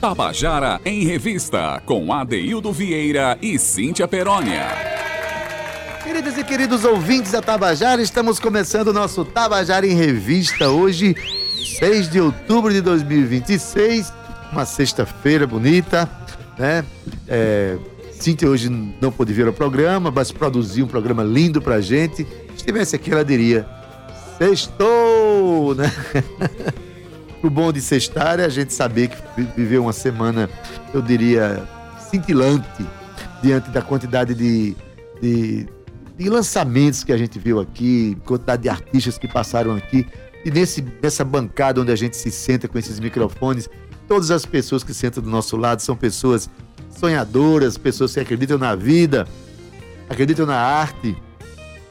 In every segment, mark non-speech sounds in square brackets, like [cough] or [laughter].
Tabajara em Revista, com Adeildo Vieira e Cíntia Perónia. Queridas e queridos ouvintes da Tabajara, estamos começando o nosso Tabajara em Revista hoje, 6 de outubro de 2026, uma sexta-feira bonita, né? É, Cíntia hoje não pôde vir ao programa, mas produziu um programa lindo pra gente. Se estivesse aqui, ela diria: Sextou, né? [laughs] o bom de sextar é a gente saber que viveu uma semana, eu diria, cintilante, diante da quantidade de, de, de, lançamentos que a gente viu aqui, quantidade de artistas que passaram aqui. E nesse, nessa bancada onde a gente se senta com esses microfones, todas as pessoas que sentam do nosso lado são pessoas sonhadoras, pessoas que acreditam na vida, acreditam na arte,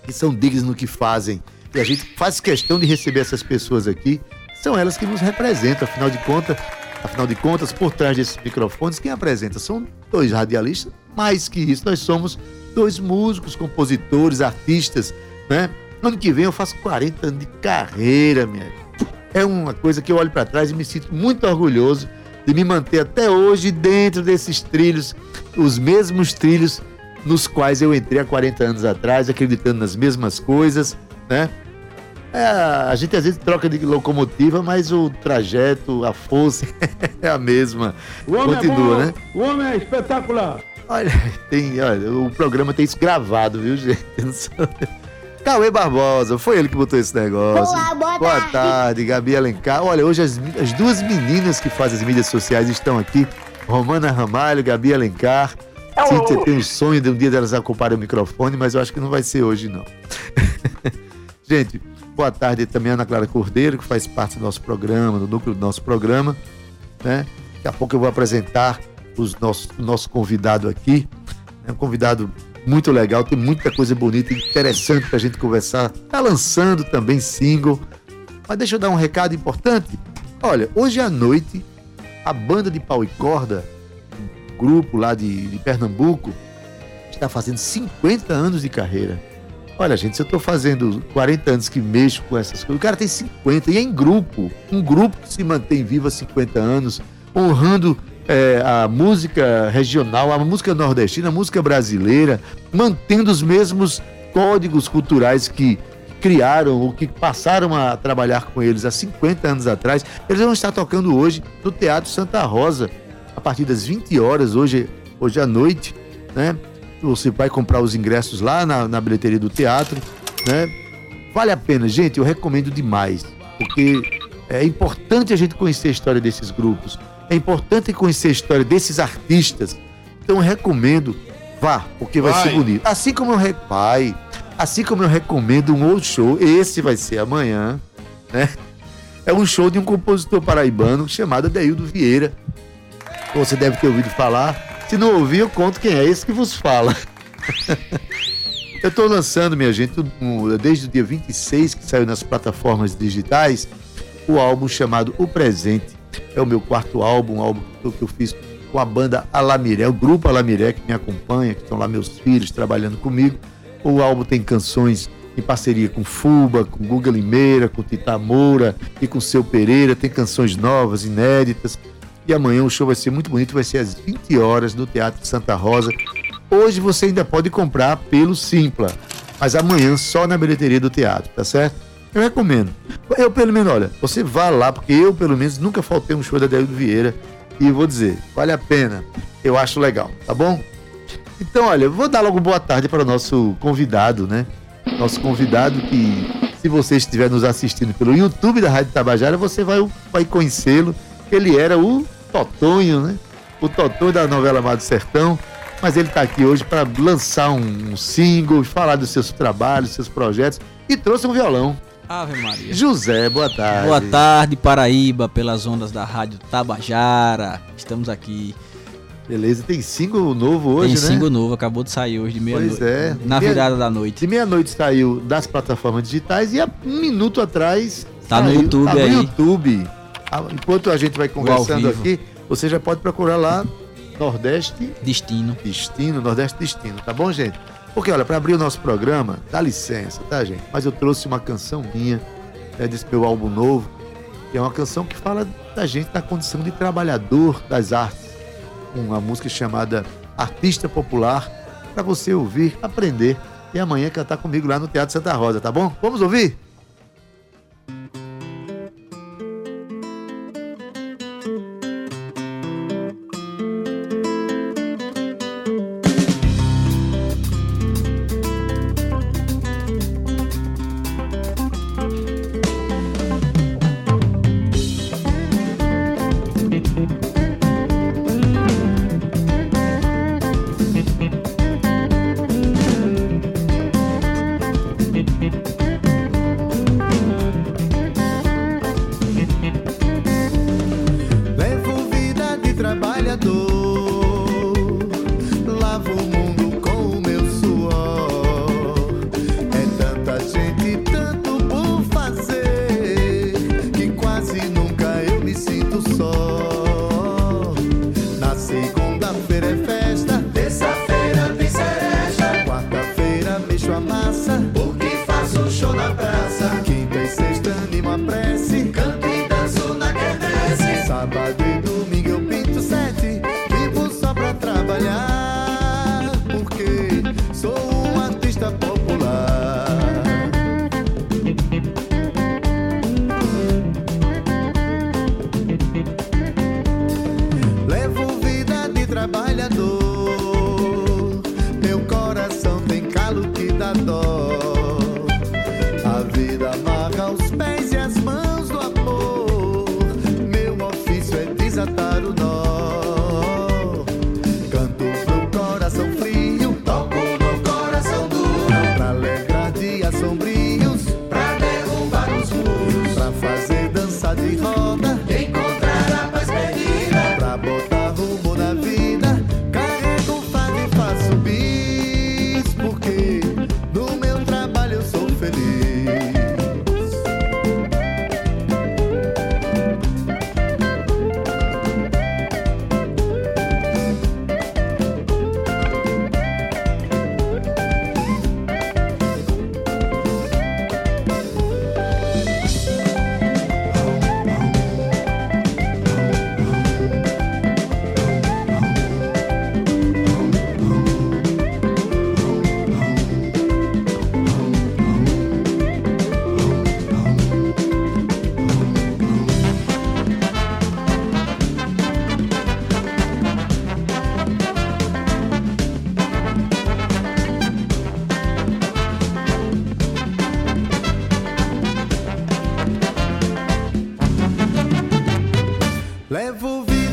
que são dignas no que fazem. E a gente faz questão de receber essas pessoas aqui são elas que nos representam, afinal de contas, afinal de contas, por trás desses microfones, quem apresenta são dois radialistas, mais que isso, nós somos dois músicos, compositores, artistas, né? Ano que vem eu faço 40 anos de carreira, minha. É uma coisa que eu olho para trás e me sinto muito orgulhoso de me manter até hoje dentro desses trilhos, os mesmos trilhos nos quais eu entrei há 40 anos atrás, acreditando nas mesmas coisas, né? É, a gente às vezes troca de locomotiva, mas o trajeto, a força [laughs] é a mesma. O homem Continua, é bom, né? O homem é espetacular. Olha, tem, olha, o programa tem isso gravado, viu, gente? Cauê Barbosa, foi ele que botou esse negócio. Olá, boa, boa tarde. tarde. Gabi Alencar. Olha, hoje as, as duas meninas que fazem as mídias sociais estão aqui. Romana Ramalho, Gabi Alencar. Cíntia tem um sonho de um dia delas ocuparem o microfone, mas eu acho que não vai ser hoje, não. [laughs] gente, Boa tarde também Ana Clara Cordeiro, que faz parte do nosso programa, do núcleo do nosso programa. Né? Daqui a pouco eu vou apresentar os o nosso convidado aqui. É um convidado muito legal, tem muita coisa bonita e interessante para a gente conversar. Está lançando também single. Mas deixa eu dar um recado importante. Olha, hoje à noite, a banda de pau e corda, um grupo lá de, de Pernambuco, está fazendo 50 anos de carreira. Olha, gente, se eu estou fazendo 40 anos que mexo com essas coisas, o cara tem 50 e é em grupo. Um grupo que se mantém vivo há 50 anos, honrando é, a música regional, a música nordestina, a música brasileira, mantendo os mesmos códigos culturais que criaram ou que passaram a trabalhar com eles há 50 anos atrás. Eles vão estar tocando hoje no Teatro Santa Rosa, a partir das 20 horas, hoje, hoje à noite, né? Você vai comprar os ingressos lá na, na bilheteria do teatro, né? Vale a pena, gente, eu recomendo demais, porque é importante a gente conhecer a história desses grupos, é importante conhecer a história desses artistas. Então eu recomendo, vá, porque vai, vai. ser bonito. Assim como eu pai, assim como eu recomendo um outro show, esse vai ser amanhã, né? É um show de um compositor paraibano chamado Deildo Vieira. Você deve ter ouvido falar se não ouvir, eu conto quem é esse que vos fala. [laughs] eu estou lançando, minha gente, desde o dia 26, que saiu nas plataformas digitais, o álbum chamado O Presente. É o meu quarto álbum, um álbum que eu fiz com a banda Alamiré, o grupo Alamiré que me acompanha, que estão lá meus filhos trabalhando comigo. O álbum tem canções em parceria com Fuba, com Guga Limeira, com Tita Moura e com Seu Pereira. Tem canções novas, inéditas. E amanhã o show vai ser muito bonito, vai ser às 20 horas no Teatro Santa Rosa. Hoje você ainda pode comprar pelo Simpla, mas amanhã só na bilheteria do teatro, tá certo? Eu recomendo. Eu, pelo menos, olha, você vá lá, porque eu, pelo menos, nunca faltei um show da David Vieira. E vou dizer, vale a pena. Eu acho legal, tá bom? Então, olha, vou dar logo boa tarde para o nosso convidado, né? Nosso convidado que, se você estiver nos assistindo pelo YouTube da Rádio Tabajara, você vai, vai conhecê-lo. Ele era o Totonho, né? O Totonho da novela Amado Sertão. Mas ele está aqui hoje para lançar um, um single, falar dos seus trabalhos, seus projetos e trouxe um violão. Ave Maria. José, boa tarde. Boa tarde, Paraíba, pelas ondas da Rádio Tabajara. Estamos aqui. Beleza, tem single novo hoje, tem né? Tem single novo, acabou de sair hoje de meia-noite. Pois é. Na virada da noite. De meia-noite saiu das plataformas digitais e há um minuto atrás. Tá saiu, no YouTube tá no aí. YouTube. Enquanto a gente vai conversando aqui, você já pode procurar lá Nordeste Destino. Destino, Nordeste Destino, tá bom, gente? Porque, olha, para abrir o nosso programa, dá licença, tá, gente? Mas eu trouxe uma canção minha, né, desse meu álbum novo. que é uma canção que fala da gente na condição de trabalhador das artes. Uma música chamada Artista Popular, para você ouvir, aprender e amanhã cantar comigo lá no Teatro Santa Rosa, tá bom? Vamos ouvir?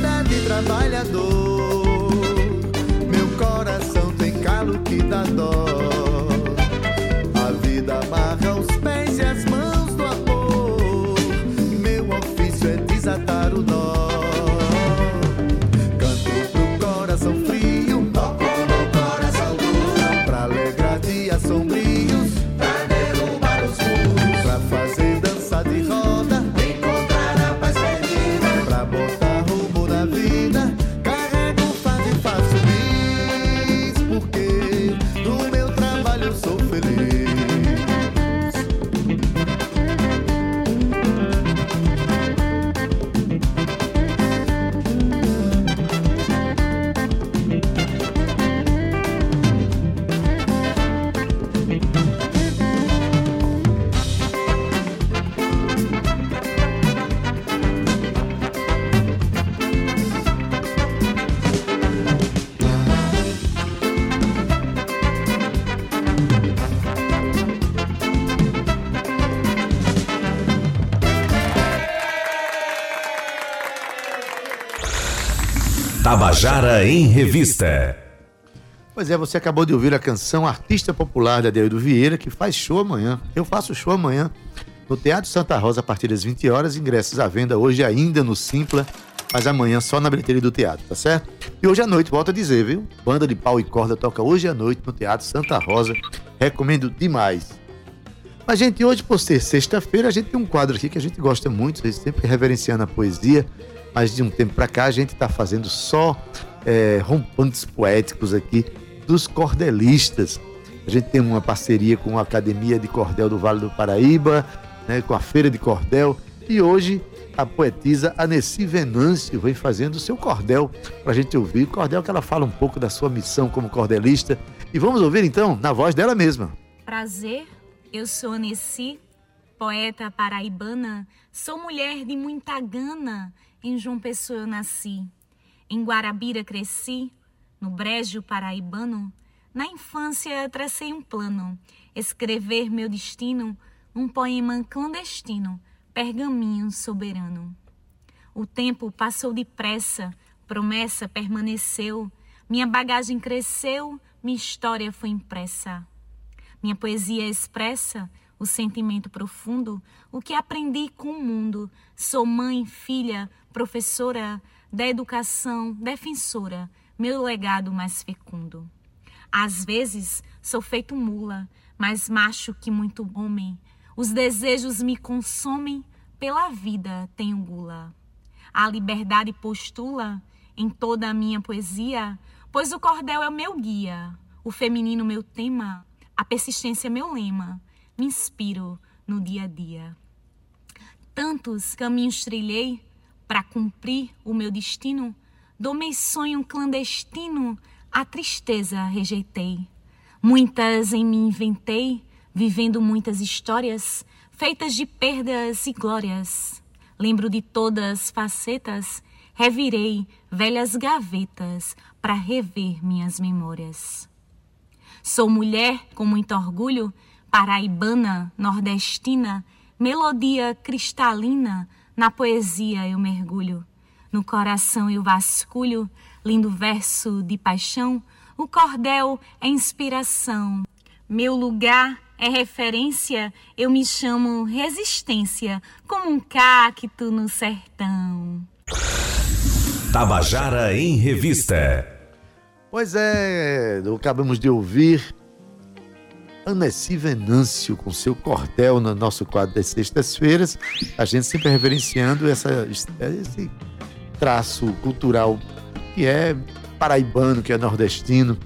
nada de trabalhador. Meu coração tem calo que dá dó. A vida amarra os pés e as mãos do amor. Meu ofício é desatar o nó. Em Revista. Pois é, você acabou de ouvir a canção Artista Popular da Adeildo Vieira, que faz show amanhã. Eu faço show amanhã no Teatro Santa Rosa a partir das 20 horas. Ingressos à venda hoje ainda no Simpla, mas amanhã só na bilheteria do teatro, tá certo? E hoje à noite, volto a dizer, viu? Banda de pau e corda toca hoje à noite no Teatro Santa Rosa. Recomendo demais. Mas, gente, hoje, por ser sexta-feira, a gente tem um quadro aqui que a gente gosta muito, sempre reverenciando a poesia mas de um tempo para cá a gente está fazendo só é, rompantes poéticos aqui dos cordelistas. A gente tem uma parceria com a Academia de Cordel do Vale do Paraíba, né, com a Feira de Cordel, e hoje a poetisa Anessi Venâncio vem fazendo o seu cordel para a gente ouvir. Cordel que ela fala um pouco da sua missão como cordelista. E vamos ouvir então na voz dela mesma. Prazer, eu sou Anessi, poeta paraibana, sou mulher de muita gana, em João Pessoa eu nasci. Em Guarabira cresci, no brejo paraibano. Na infância tracei um plano, escrever meu destino, um poema clandestino pergaminho soberano. O tempo passou depressa, promessa permaneceu, minha bagagem cresceu, minha história foi impressa. Minha poesia expressa o sentimento profundo, o que aprendi com o mundo. Sou mãe, filha, professora da educação, defensora, meu legado mais fecundo. Às vezes sou feito mula, mais macho que muito homem, os desejos me consomem, pela vida tenho gula. A liberdade postula em toda a minha poesia, pois o cordel é o meu guia, o feminino meu tema, a persistência meu lema. Me inspiro no dia a dia. Tantos caminhos trilhei para cumprir o meu destino, domei sonho clandestino, a tristeza rejeitei. Muitas em mim inventei, vivendo muitas histórias feitas de perdas e glórias. Lembro de todas facetas, revirei velhas gavetas para rever minhas memórias. Sou mulher com muito orgulho, paraibana, nordestina, melodia cristalina, na poesia eu mergulho. No coração eu vasculho, lindo verso de paixão, o cordel é inspiração. Meu lugar é referência, eu me chamo resistência, como um cacto no sertão. Tabajara em Revista. Pois é, acabamos de ouvir Anessi Venâncio com seu cordel no nosso quadro das sextas-feiras. A gente sempre reverenciando essa, esse traço cultural que é paraibano, que é nordestino.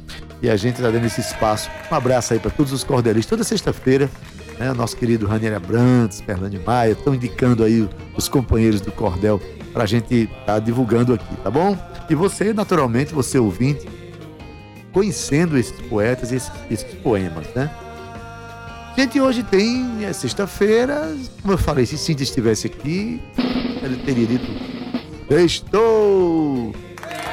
E a gente está dando esse espaço. Um abraço aí para todos os cordelistas. Toda sexta-feira, né, nosso querido Ranieri Abrantes, Fernando Maia, estão indicando aí os companheiros do cordel para a gente estar tá divulgando aqui, tá bom? E você, naturalmente, você ouvinte, conhecendo esses poetas e esses, esses poemas, né? Gente, hoje tem, é sexta-feira, como eu falei, se Cintia estivesse aqui, ele teria dito: Estou!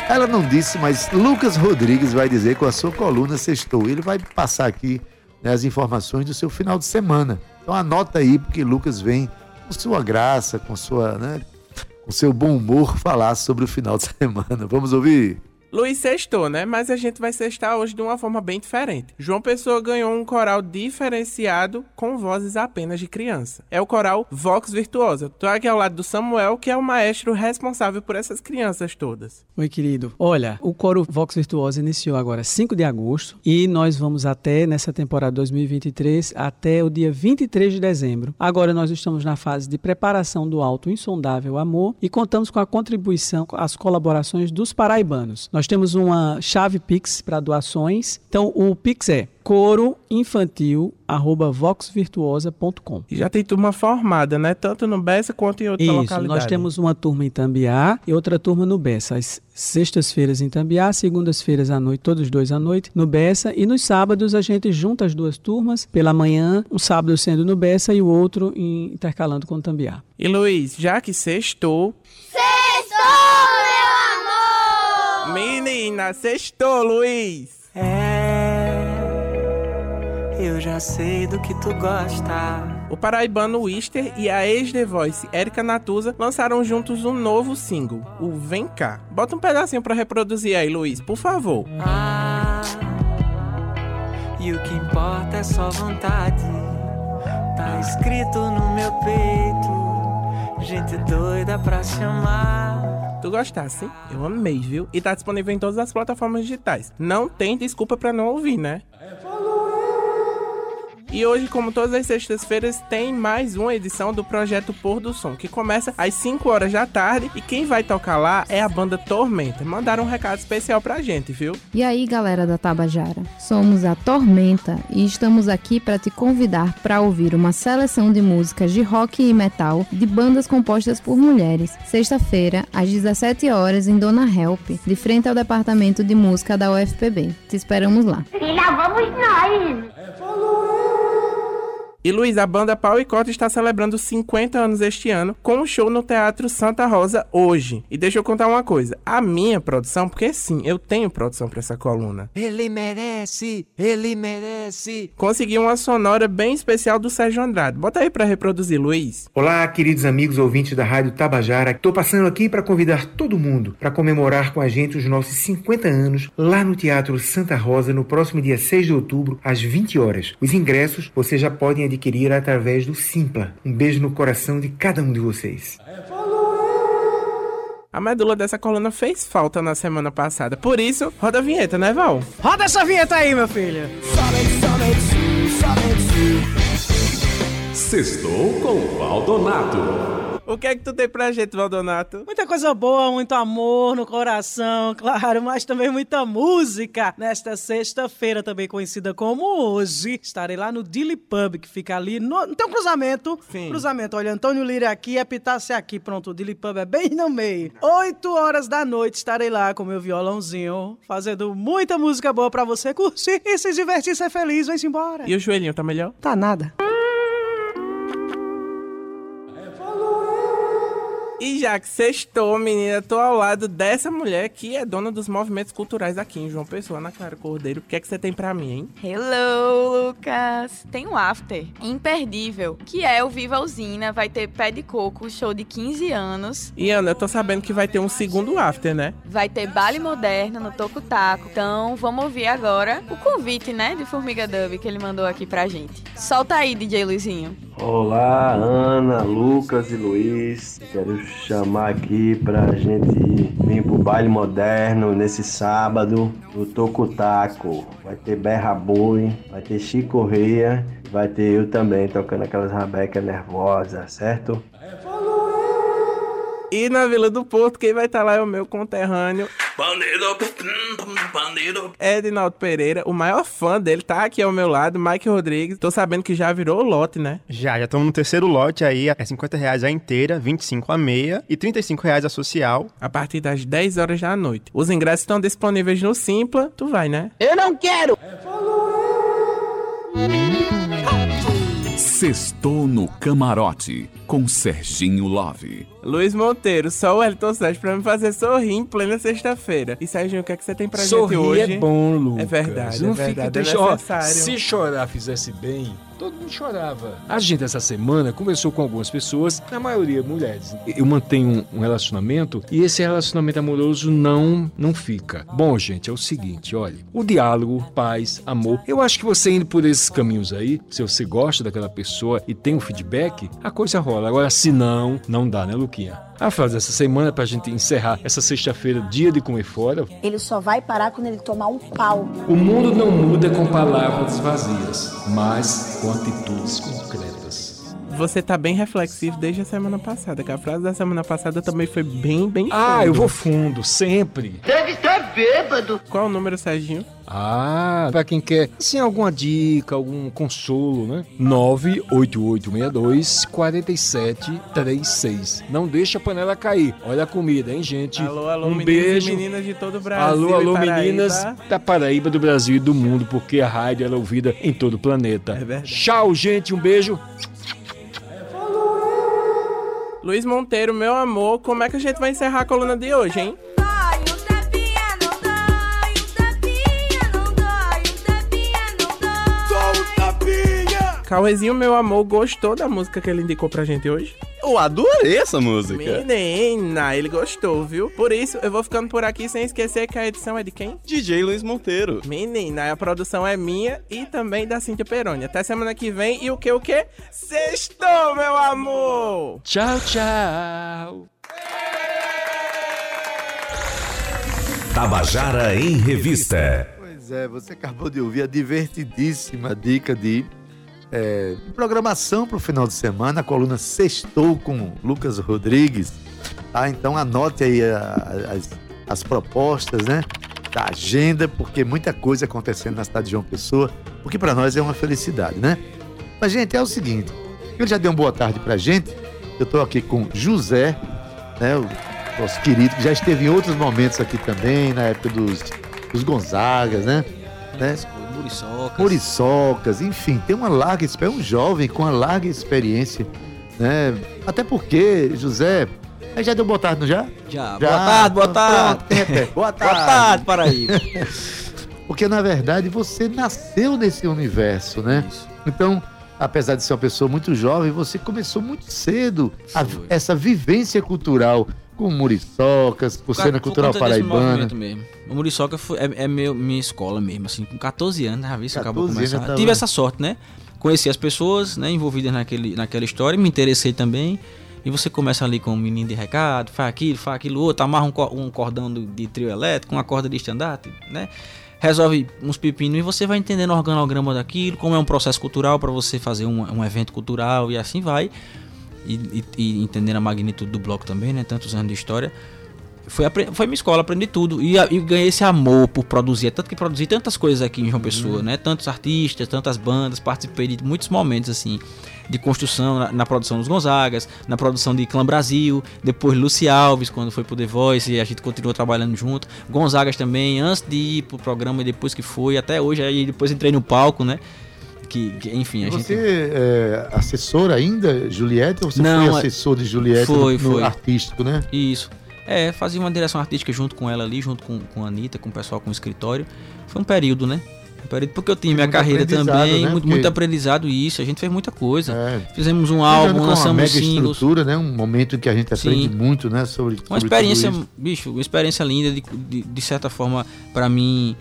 Ela não disse, mas Lucas Rodrigues vai dizer com a sua coluna Sextou. Ele vai passar aqui né, as informações do seu final de semana. Então anota aí, porque Lucas vem com sua graça, com sua, né, com seu bom humor falar sobre o final de [laughs] semana. Vamos ouvir? Luiz sextou, né? Mas a gente vai sextar hoje de uma forma bem diferente. João Pessoa ganhou um coral diferenciado com vozes apenas de criança. É o coral Vox Virtuosa. Tô aqui ao lado do Samuel, que é o maestro responsável por essas crianças todas. Oi, querido. Olha, o coro Vox Virtuosa iniciou agora 5 de agosto e nós vamos até, nessa temporada 2023, até o dia 23 de dezembro. Agora nós estamos na fase de preparação do Alto Insondável Amor e contamos com a contribuição, as colaborações dos paraibanos. Nós nós temos uma chave Pix para doações. Então, o Pix é coroinfantil@voxvirtuosa.com. E já tem turma formada, né? Tanto no Bessa quanto em outra Isso, localidade. nós temos uma turma em Tambiá e outra turma no Bessa. As sextas-feiras em Tambiá, segundas-feiras à noite, todos dois à noite no Bessa e nos sábados a gente junta as duas turmas pela manhã, um sábado sendo no Bessa e o outro intercalando com Tambiá. E Luiz, já que sextou, Menina, sextou, Luiz. É, eu já sei do que tu gosta. O paraibano Wister e a ex-The Voice Erika Natuza lançaram juntos um novo single, o Vem Cá. Bota um pedacinho para reproduzir aí, Luiz, por favor. Ah, e o que importa é só vontade. Tá escrito no meu peito, gente doida pra se amar. Tu gostasse? Eu amei, viu? E tá disponível em todas as plataformas digitais. Não tem desculpa para não ouvir, né? E hoje, como todas as sextas-feiras, tem mais uma edição do projeto Pôr do Som, que começa às 5 horas da tarde e quem vai tocar lá é a banda Tormenta. Mandaram um recado especial pra gente, viu? E aí, galera da Tabajara? Somos a Tormenta e estamos aqui para te convidar para ouvir uma seleção de músicas de rock e metal de bandas compostas por mulheres. Sexta-feira, às 17 horas em Dona Help, de frente ao departamento de música da UFPB. Te esperamos lá. E lá vamos nós. E Luiz, a banda Pau e Cota está celebrando 50 anos este ano com um show no Teatro Santa Rosa hoje. E deixa eu contar uma coisa, a minha produção, porque sim, eu tenho produção para essa coluna. Ele merece, ele merece. Consegui uma sonora bem especial do Sérgio Andrade. Bota aí para reproduzir, Luiz. Olá, queridos amigos ouvintes da Rádio Tabajara. Estou passando aqui para convidar todo mundo para comemorar com a gente os nossos 50 anos lá no Teatro Santa Rosa no próximo dia 6 de outubro, às 20 horas. Os ingressos você já podem adquirir através do Simpla. Um beijo no coração de cada um de vocês. A medula dessa coluna fez falta na semana passada. Por isso, roda a vinheta, né, Val? Roda essa vinheta aí, meu filho. Sextou com Valdonato. O que é que tu tem pra gente, Valdonato? Muita coisa boa, muito amor no coração, [laughs] claro, mas também muita música. Nesta sexta-feira, também conhecida como hoje, estarei lá no Dilly Pub, que fica ali no. Tem um cruzamento. Sim. Cruzamento. Olha, Antônio Lira aqui, Epitácio aqui. Pronto, o Dilly Pub é bem no meio. Oito horas da noite estarei lá com meu violãozinho, fazendo muita música boa pra você curtir e se divertir, ser feliz. Vem-se embora. E o joelhinho tá melhor? Tá nada. E já que sextou, menina, tô ao lado dessa mulher que é dona dos movimentos culturais aqui em João Pessoa, na Clara Cordeiro. O que é que você tem pra mim, hein? Hello, Lucas! Tem um after imperdível, que é o Viva Usina, vai ter Pé de Coco, show de 15 anos, E Ana, eu tô sabendo que vai ter um segundo after, né? vai ter baile moderno no Toco Taco. Então, vamos ouvir agora o convite, né, de Formiga Dub que ele mandou aqui pra gente. Solta aí, DJ Luizinho. Olá, Ana, Lucas e Luiz. Quero chamar aqui pra gente vir pro baile moderno nesse sábado no Tocutaco. Vai ter Berra Boi, vai ter Chico Correia, vai ter eu também tocando aquelas rabecas nervosas, certo? E na Vila do Porto, quem vai estar lá é o meu conterrâneo. Edinaldo Pereira, o maior fã dele, tá aqui ao meu lado, Mike Rodrigues. Tô sabendo que já virou lote, né? Já, já estamos no terceiro lote aí, é 50 reais a inteira, 25 a meia e 35 reais a social. A partir das 10 horas da noite. Os ingressos estão disponíveis no Simpla. Tu vai, né? Eu não quero. Sextou no camarote com Serginho Love. Luiz Monteiro, só o Elton Sérgio pra me fazer sorrir em plena sexta-feira. E Serginho, o que é que você tem pra Sorrir gente hoje? é bom, Lucas. É verdade, Não é verdade, fica é necessário. se chorar fizesse bem, todo mundo chorava. A gente, essa semana, conversou com algumas pessoas, na maioria mulheres. Eu mantenho um, um relacionamento e esse relacionamento amoroso não, não fica. Bom, gente, é o seguinte, olha. O diálogo, paz, amor. Eu acho que você indo por esses caminhos aí, se você gosta daquela pessoa e tem um feedback, a coisa rola. Agora, se não, não dá, né, Luquinha? A frase dessa semana, pra gente encerrar essa sexta-feira, dia de comer fora, Ele só vai parar quando ele tomar um pau. o mundo não muda com palavras vazias, mas com atitudes concretas. Você tá bem reflexivo desde a semana passada, que a frase da semana passada também foi bem, bem Ah, fundo. eu vou fundo, sempre. Deve ser bêbado. Qual o número, Serginho? Ah, pra quem quer, assim, alguma dica, algum consolo, né? 98862 4736. Não deixa a panela cair. Olha a comida, hein, gente? Alô, alô, um beijo. e meninas de todo o Brasil. Alô, alô, Paraíba. meninas da Paraíba, do Brasil e do mundo, porque a rádio ela é ouvida em todo o planeta. É verdade. Tchau, gente, um beijo. Luiz Monteiro, meu amor, como é que a gente vai encerrar a coluna de hoje, hein? Cauezinho, meu amor, gostou da música que ele indicou pra gente hoje? Eu adorei essa música. Menina, ele gostou, viu? Por isso, eu vou ficando por aqui sem esquecer que a edição é de quem? DJ Luiz Monteiro. Menina, a produção é minha e também da Cíntia Peroni. Até semana que vem e o que, o que? Sextou, meu amor! Tchau, tchau. Tabajara em Revista. Pois é, você acabou de ouvir a divertidíssima dica de é, programação para o final de semana, a coluna Sextou com Lucas Rodrigues. Tá? Então anote aí a- as, as propostas, né? Da agenda, porque muita coisa acontecendo na cidade de João Pessoa, o que para nós é uma felicidade, né? Mas, gente, é o seguinte: ele já deu uma boa tarde pra gente. Eu tô aqui com José, né? O nosso querido, que já esteve em outros momentos aqui também, na época dos, dos Gonzagas, né? né? Muriçocas. Muriçocas, enfim, tem uma larga experiência, um jovem com uma larga experiência, né? Até porque, José, aí já deu boa tarde, não já? Já. Boa tarde, boa tarde. Pronto. [laughs] Boa tarde. Boa tarde, Paraíba. [laughs] Porque, na verdade, você nasceu nesse universo, né? Então, apesar de ser uma pessoa muito jovem, você começou muito cedo a- essa vivência cultural com muriçocas, por cena cultural paraibana. mesmo. O Muriçoca foi- é, é meu, minha escola mesmo, assim, com 14 anos, já vi isso acabou 14 anos já começando. tava- Tive essa sorte, né? Conheci as pessoas, né, envolvidas naquele, naquela história, me interessei também. E você começa ali com um menino de recado, faz aquilo, faz aquilo outro, amarra um, um cordão de trio elétrico, uma corda de estandarte, né? Resolve uns pepinos e você vai entendendo o organograma daquilo, como é um processo cultural para você fazer um, um evento cultural e assim vai. E, e, entendendo a magnitude do bloco também, né? Tantos anos de história. Foi, foi minha escola, aprendi tudo. E, e ganhei esse amor por produzir. É Tanto que produzi tantas coisas aqui em João Pessoa, né? Tantos artistas, tantas bandas. Participei de muitos momentos, assim, de construção, na, na produção dos Gonzagas, na produção de Clã Brasil, depois Luci Alves, quando foi pro The Voice, e a gente continuou trabalhando junto. Gonzagas também, antes de ir pro programa e depois que foi, até hoje. Aí depois entrei no palco, né? Que, que, enfim, a gente. Você é assessor ainda, Juliette, ou você Não, foi é- assessor de Juliette Foi, no, no foi. artístico, né? Isso. É, fazia uma direção artística junto com ela ali, junto com, com a Anitta, com o pessoal com o escritório. Foi um período, né? Um período porque eu tinha minha carreira também, né? muito, Porque- muito aprendizado isso, a gente fez muita coisa. Fizemos um álbum, com uma lançamos mega singles. estrutura, né? Um momento em que a gente aprende Sim. muito, né? Sobre, Uma sobre experiência, tudo isso. bicho, uma experiência linda, de, de, de certa forma, pra mim,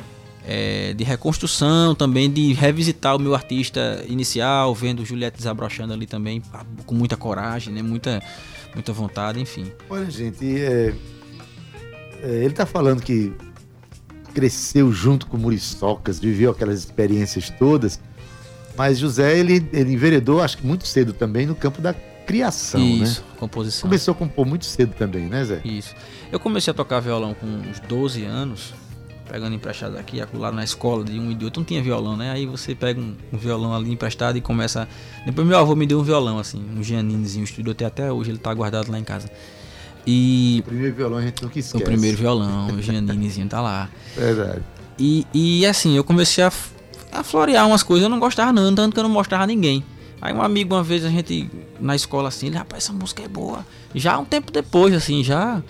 é, de reconstrução também, de revisitar o meu artista inicial, vendo Juliette desabrochando ali também, com muita coragem, né? Muita, muita vontade, enfim. Olha, gente, é, é, ele tá falando que cresceu junto com Muriçocas, viveu aquelas experiências todas, mas José, ele, ele enveredou, acho que muito cedo também, no campo da criação, Isso, né? composição. Começou a compor muito cedo também, né, Zé? Isso. Eu comecei a tocar violão com uns 12 anos, pegando emprestado aqui, lá na escola de um e de outro, não tinha violão, né? Aí você pega um, um violão ali emprestado e começa. Depois meu avô me deu um violão, assim, um Gianninizinho, estudou até até hoje, ele tá guardado lá em casa. E. O primeiro violão a gente nunca esquece. O primeiro violão, o Gianninizinho tá lá. Verdade. E, e assim, eu comecei a, a florear umas coisas, eu não gostava não, tanto que eu não mostrava a ninguém. Aí um amigo, uma vez, a gente, na escola assim, ele, rapaz, essa música é boa. Já um tempo depois, assim, já,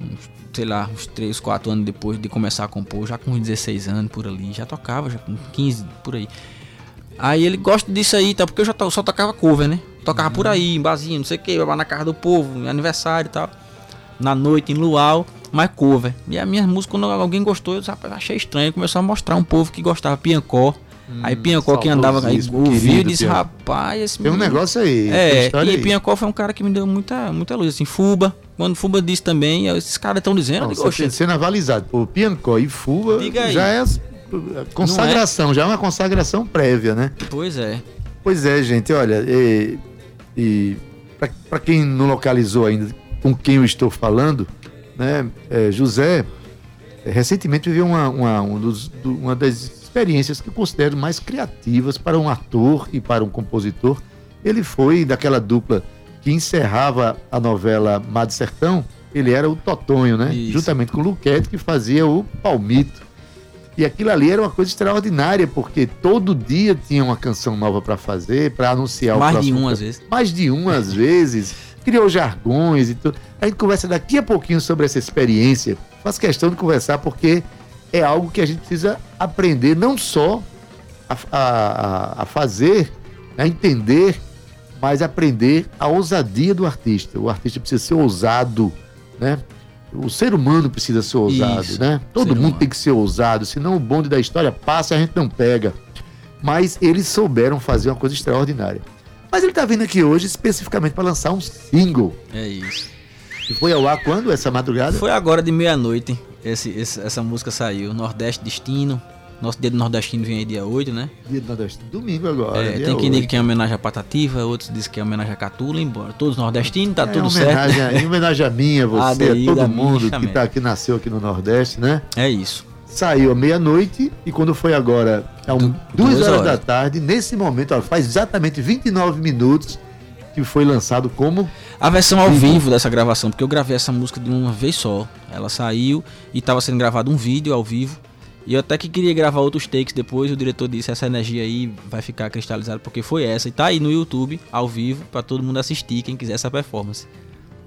uns, sei lá, uns 3, 4 anos depois de começar a compor, já com uns 16 anos por ali, já tocava, já com 15, por aí. Aí ele gosta disso aí, tá? Porque eu já to- só tocava cover, né? Tocava por aí, em barzinho, não sei o que, lá na casa do povo, em aniversário e tal. Na noite, em luau, mas cover. E a minha música, quando alguém gostou, eu achei estranho. Começou a mostrar um povo que gostava, Piancó. aí Piancó que andava aí, ouviu e disse, rapaz, esse Tem um menino- negócio aí, É, e aí. Piancó foi um cara que me deu muita, muita luz. Assim, Fuba, quando Fuba disse também, eu, esses caras estão dizendo, Não, digo, você "Oxe, tem sendo avalizado por Piancó e Fuba, Diga aí. já é as- consagração, já é uma consagração prévia, né? Pois é. Pois é, gente, olha, e, e para quem não localizou ainda com quem eu estou falando, né, é, José é, recentemente viveu uma, uma, um dos- do- uma das experiências que eu considero mais criativas para um ator e para um compositor. Ele foi daquela dupla que encerrava a novela Mar do Sertão, ele era o Totonho, né? Juntamente com o Luquete, que fazia o Palmito. E aquilo ali era uma coisa extraordinária, porque todo dia tinha uma canção nova para fazer, para anunciar o Mais de uma, às vezes. Mais de uma, às vezes. [laughs] Criou jargões e tudo. A gente conversa daqui a pouquinho sobre essa experiência. Faço questão de conversar porque é algo que a gente precisa aprender, não só a- a- a fazer, a entender, mas aprender a ousadia do artista. O artista precisa ser ousado, né? O ser humano precisa ser ousado, Isso, né? Todo mundo humano. tem que ser ousado, senão o bonde da história passa e a gente não pega. Mas eles souberam fazer uma coisa extraordinária. Mas ele tá vindo aqui hoje especificamente para lançar um single. É isso. E foi ao ar quando? Essa madrugada? Foi agora de meia-noite esse, esse- essa música saiu. Nordeste Destino. Nosso dia do nordestino vem aí dia 8, né? Dia do Nordeste, domingo agora. É, tem quem diga que é homenagem a Patativa, outros dizem que é homenagem a Catula, embora todos nordestinos, tá É, tudo homenagem, certo. Em homenagem a mim, a você, a todo a mim, mundo que tá aqui, nasceu aqui no Nordeste, né? É isso. Saiu à meia-noite e quando foi agora, a um, duas, duas horas, horas. da tarde, nesse momento, ó, faz exatamente 29 minutos que foi lançado como A versão ao vivo dessa gravação, porque eu gravei essa música de uma vez só. Ela saiu e estava sendo gravado um vídeo ao vivo. E eu até que queria gravar outros takes depois, o diretor disse essa energia aí vai ficar cristalizada porque foi essa. E tá aí no YouTube, ao vivo, para todo mundo assistir, quem quiser essa performance.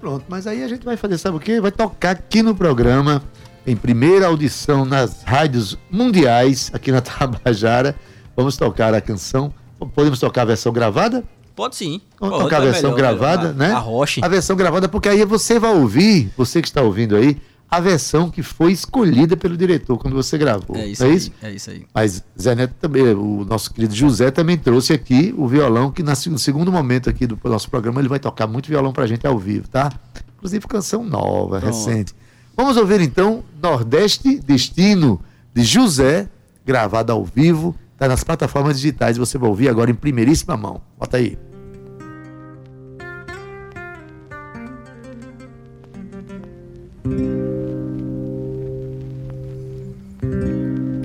Pronto, mas aí a gente vai fazer, sabe o quê? Vai tocar aqui no programa, em primeira audição nas rádios mundiais, aqui na [laughs] Tabajara. Vamos tocar a canção. Podemos tocar a versão gravada? Pode sim. Vamos Pode, tocar a é versão melhor, gravada, melhor. né? A Roche. A versão gravada, porque aí você vai ouvir, você que está ouvindo aí, a versão que foi escolhida pelo diretor quando você gravou. É isso é aí, isso? é isso aí. Mas Zé Neto também, o nosso querido José também trouxe aqui o violão, que no segundo momento aqui do nosso programa ele vai tocar muito violão pra gente ao vivo, tá? Inclusive canção nova, Pronto. recente. Vamos ouvir então Nordeste Destino, de José, gravado ao vivo, tá nas plataformas digitais, você vai ouvir agora em primeiríssima mão. Bota aí.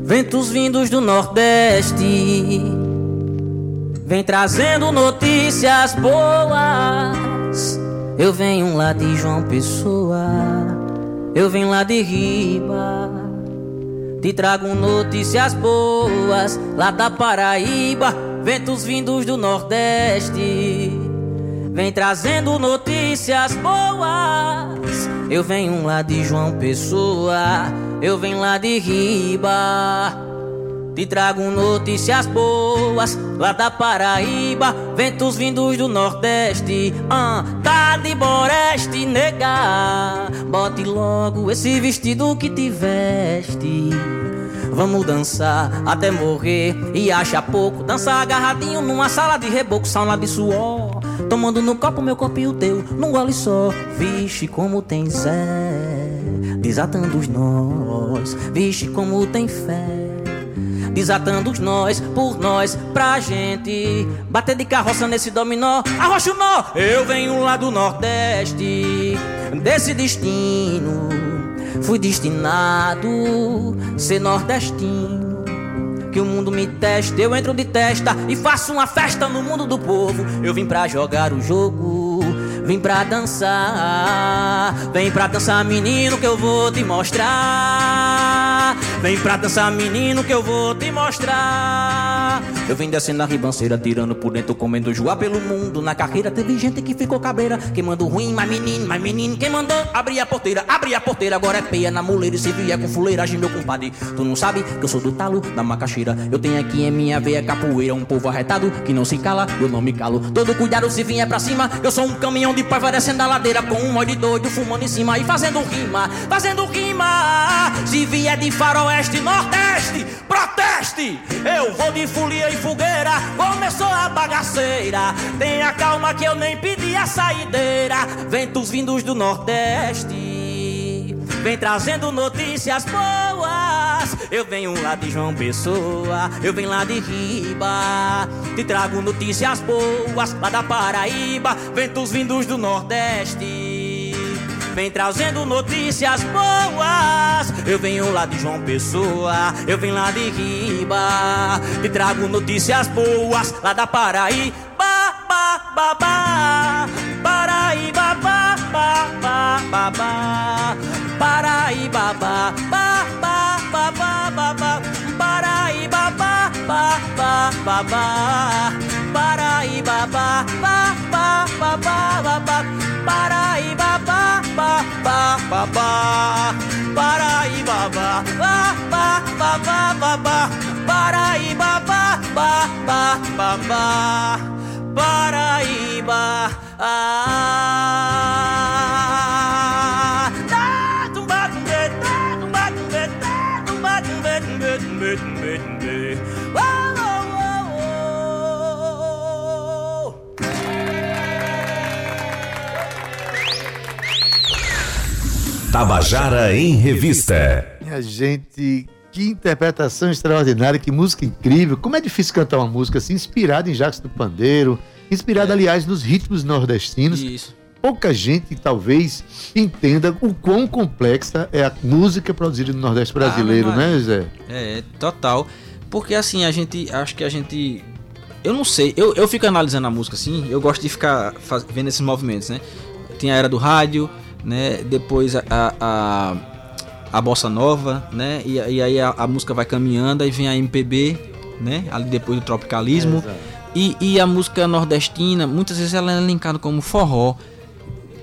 Ventos vindos do Nordeste Vem trazendo notícias boas. Eu venho lá de João Pessoa Eu venho lá de Riba Te trago notícias boas Lá da Paraíba. Ventos vindos do Nordeste Vem trazendo notícias boas. Eu venho lá de João Pessoa. Eu venho lá de Riba. Te trago notícias boas Lá da Paraíba. Ventos vindos do Nordeste ah, Tá de boreste, nega. Bote logo esse vestido que te veste Vamos dançar até morrer e acha pouco. Dançar agarradinho numa sala de reboco Sauna de suor. Tomando no copo meu copo e o teu Num gole só. Vixe como tem Zé Desatando os nós. Vixe como tem fé Desatando os nós, por nós, pra gente. Bater de carroça nesse dominó Arrocha o nó. Eu venho lá do Nordeste Desse destino Fui destinado ser nordestino que o mundo me testa, eu entro de testa e faço uma festa no mundo do povo. Eu vim pra jogar o jogo, vim pra dançar. Vem pra dançar, menino, que eu vou te mostrar. Vem pra dançar, menino, que eu vou te mostrar. Eu vim descendo a ribanceira, tirando por dentro, comendo joá pelo mundo. Na carreira teve gente que ficou cabreira, que mandou ruim, mas menino, mas menino, quem mandou abrir a porteira, abrir a porteira, agora é peia na muleira. E se vier com fuleiragem, meu compadre, tu não sabe que eu sou do talo da macaxeira. Eu tenho aqui em minha veia capoeira, um povo arretado que não se cala, eu não me calo. Todo cuidado se vier pra cima, eu sou um caminhão de paiva descendo a ladeira com um molho de doido fumando em cima e fazendo rima, fazendo rima. Se vier de faroeste, nordeste, proteste. Eu vou de folia e fogueira, começou a bagaceira. Tenha calma que eu nem pedi a saideira. Ventos vindos do nordeste, vem trazendo notícias boas. Eu venho lá de João Pessoa, eu venho lá de Riba. Te trago notícias boas lá da Paraíba. Ventos vindos do nordeste. Vem trazendo notícias boas. Eu venho lá de João Pessoa, eu venho lá de Riba. Te trago notícias boas lá da Paraíba. Ba, ba, ba. Paraíba, ba, ba, ba, ba, ba. Paraíba, ba, ba, ba, ba, ba, ba, ba. Paraíba, ba, ba, ba, ba, ba. Paraíba, ba, ba, ba, ba, ba. Paraíba, ba, ba, ba, ba, ba, ba, ba. Paraíba, ba, ba, ba, ba, ba. Paraíba, ah. Tabajara em Revista. Minha gente, que interpretação extraordinária, que música incrível. Como é difícil cantar uma música assim, inspirada em Jacques do Pandeiro, inspirada, aliás, nos ritmos nordestinos. Isso. Pouca gente, talvez, entenda o quão complexa é a música produzida no Nordeste brasileiro, Ah, né, Zé? É, total. Porque assim, a gente. Acho que a gente. Eu não sei, eu, eu fico analisando a música assim, eu gosto de ficar faz- vendo esses movimentos, né? Tem a era do rádio, né? Depois a, a, a, bossa nova, né? E, e aí a, a música vai caminhando, aí vem a MPB, né? Ali depois do tropicalismo. e, e a música nordestina, muitas vezes ela é linkada como forró.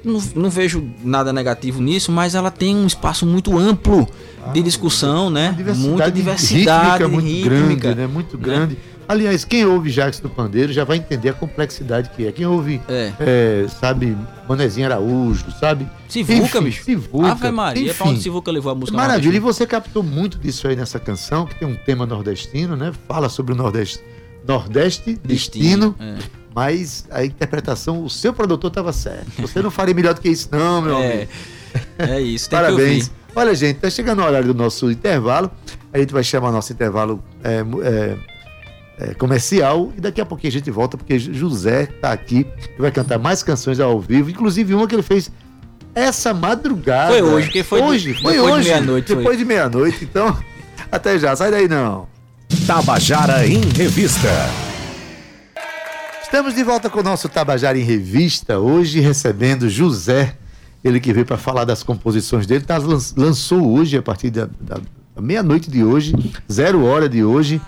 Não, não vejo nada negativo nisso, mas ela tem um espaço muito amplo de discussão, né? Muita diversidade rítmica muito rítmica, grande, né? Muito grande. Aliás, quem ouve Jacques do Pandeiro já vai entender a complexidade que é. Quem ouve, é, sabe, Manezinho Araújo, sabe? Sivuca, Enfim, bicho. Sivuca. Ave Maria, pra onde Sivuca levou a música Maravilha, e você captou muito disso aí nessa canção, que tem um tema nordestino, né? Fala sobre o Nordeste, Nordeste, destino, é. mas a interpretação, o seu produtor estava certo. Você não faria melhor do que isso, não, meu É, amigo. é isso, tem Parabéns. Olha, gente, tá chegando o horário do nosso intervalo. A gente vai chamar nosso intervalo é, é, é, comercial e daqui a pouquinho a gente volta, porque José tá aqui e vai cantar mais canções ao vivo, inclusive uma que ele fez essa madrugada. Foi hoje, que foi hoje, de- foi depois de hoje, meia-noite, foi. Depois de meia-noite, então, [laughs] até já, sai daí não. Tabajara em Revista. Estamos de volta com o nosso Tabajara em Revista, hoje recebendo José, ele que veio para falar das composições dele, tá, lan- lançou hoje, a partir da, da- da meia-noite de hoje, zero hora de hoje,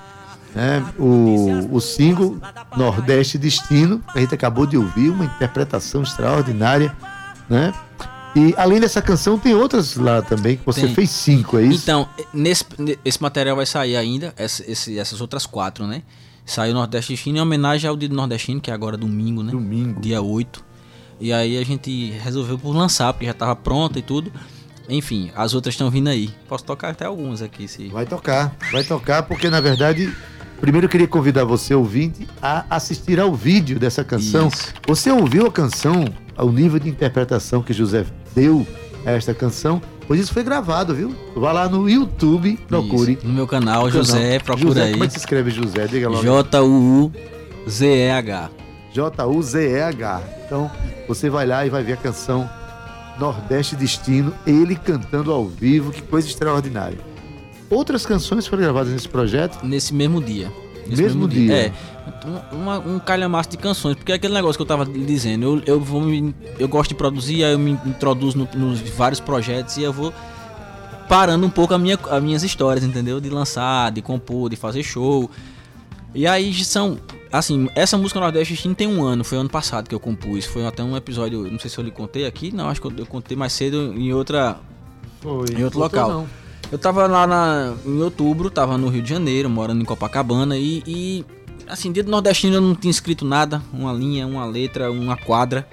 né, o, o single Nordeste Destino, a gente acabou de ouvir, uma interpretação extraordinária, né? E além dessa canção, tem outras lá também, que você Tem. fez cinco, é isso? Então, nesse, esse material vai sair ainda, essa- esse- essas outras quatro, né? Saiu Nordeste Destino em homenagem ao Dia do Nordestino, que é agora domingo, né? Domingo. Dia 8. E aí a gente resolveu por lançar, porque já tava pronta e tudo. Enfim, as outras estão vindo aí. Posso tocar até algumas aqui, se. Vai tocar, vai tocar, porque na verdade, primeiro eu queria convidar você, ouvinte, a assistir ao vídeo dessa canção. Você ouviu a canção, ao nível de interpretação que José deu a esta canção? Pois isso foi gravado, viu? Vá lá no YouTube, procure. Isso, no meu canal, No José, procura José, aí. Como é que se escreve José? Diga logo. J-U-U-Z-E-H. J-U-Z-E-H. Então, você vai lá e vai ver a canção Nordeste Destino, ele cantando ao vivo, que coisa extraordinária. Outras canções foram gravadas nesse projeto? Nesse mesmo dia. Nesse Mesmo dia. É. Um, uma- um calhamaço de canções, porque é aquele negócio que eu tava dizendo, eu, eu vou me, eu gosto de produzir, aí eu me introduzo no- nos vários projetos e eu vou parando um pouco a minha, as minhas histórias, entendeu? De lançar, de compor, de fazer show. E aí são, assim, essa música Nordeste tem um ano, foi ano passado que eu compus, foi até um episódio, não sei se eu lhe contei aqui, não, acho que eu, eu contei mais cedo em outra Foi. em outro local. não. Eu tava lá na- em outubro, tava no Rio de Janeiro, morando em Copacabana e, e, assim, dia do nordestino eu não tinha escrito nada, uma linha, uma letra, uma quadra.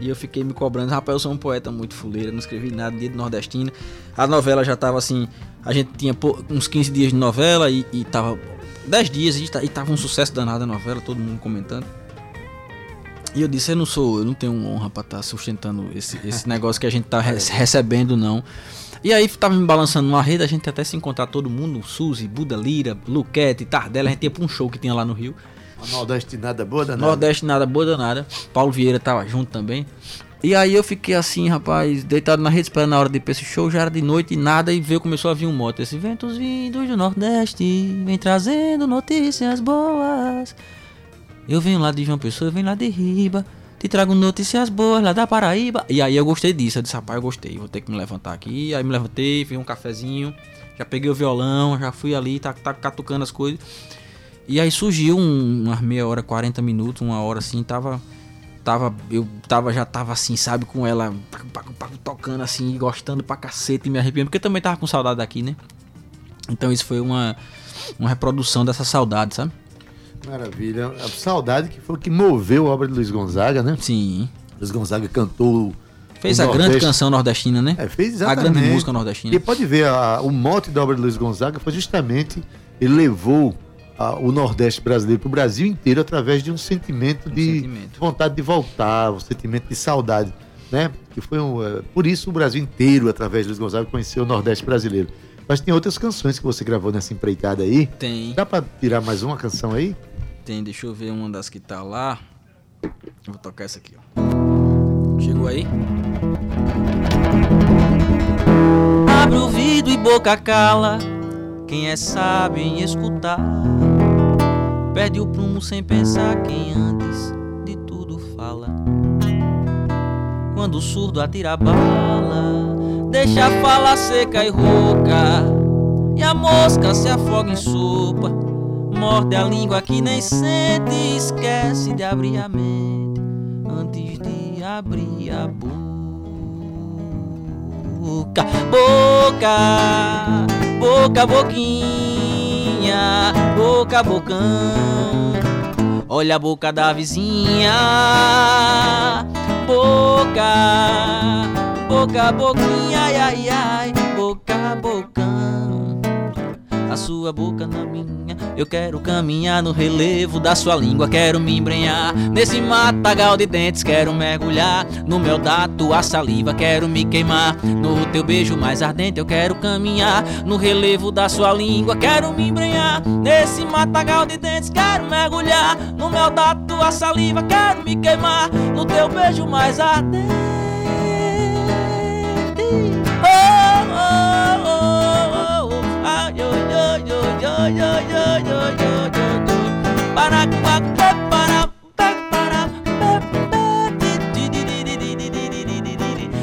E eu fiquei me cobrando, rapaz, eu sou um poeta muito fuleiro, não escrevi nada dia do nordestino. A novela já tava assim, a gente tinha uns 15 dias de novela e, e tava 10 dias e, e tava um sucesso danado a novela, todo mundo comentando. E eu disse, eu não sou, eu não tenho honra pra estar sustentando esse, esse negócio que a gente tá re- recebendo, não. E aí tava me balançando numa rede, a gente até se encontrar todo mundo, Suzy, Buda Lira, Luquete, Tardela, a gente ia pra um show que tinha lá no Rio. A Nordeste nada boa danada. Nordeste nada, boa danada. Paulo Vieira tava junto também. E aí eu fiquei assim, rapaz, deitado na rede esperando a hora de ir pra esse show, já era de noite e nada, e veio, começou a vir um moto. Esse ventos vindos do Nordeste, vem trazendo notícias boas. Eu venho lá de João Pessoa, eu venho lá de Riba, te trago notícias boas lá da Paraíba. E aí eu gostei disso, eu disse, rapaz, eu gostei, vou ter que me levantar aqui. Aí me levantei, fiz um cafezinho, já peguei o violão, já fui ali, tá, tá catucando as coisas. E aí surgiu um, umas meia hora, 40 minutos, uma hora assim, tava. Tava. Eu tava, já tava assim, sabe, com ela tocando assim, gostando pra cacete me arrepiando, porque também tava com saudade daqui, né? Então isso foi uma, uma reprodução dessa saudade, sabe? Maravilha. A saudade que foi o que moveu a obra de Luiz Gonzaga, né? Sim. Luiz Gonzaga cantou. Fez a grande canção nordestina, né? É, fez A exatamente. grande música nordestina. E pode ver, a- o mote da obra de Luiz Gonzaga foi justamente, ele levou a- o Nordeste brasileiro para o Brasil inteiro através de um sentimento de vontade de voltar, um sentimento de saudade, né? Que foi um, eh, por isso o Brasil inteiro, através de Luiz Gonzaga, conheceu o Nordeste brasileiro. Mas tem outras canções que você gravou nessa empreitada aí. Tem. Dá pra tirar mais uma canção aí? Tem, deixa eu ver uma das que tá lá. Vou tocar essa aqui, ó. Chegou aí? Abre o ouvido e boca cala. Quem é sábio em escutar. Perde o prumo sem pensar quem antes de tudo fala. Quando o surdo atira bala, deixa a fala seca e rouca. E a mosca se afoga em sopa. Morde a língua que nem sente esquece de abrir a mente antes de abrir a boca. Boca, boca, boquinha, boca, bocão. Olha a boca da vizinha. Boca, boca, boquinha, ai, ai, ai, boca, bocão. A sua boca na minha, eu quero caminhar no relevo da sua língua, quero me embrenhar nesse matagal de dentes, quero mergulhar no mel da tua saliva, quero me queimar no teu beijo mais ardente, eu quero caminhar no relevo da sua língua, quero me embrenhar nesse matagal de dentes, quero mergulhar no mel da tua saliva, quero me queimar no teu beijo mais ardente. Oh, oh, oh, oh, oh. Yo, yo, yo, yo, yo, yo, yo, yo, yo. Para, pa, pa, para, pa, para.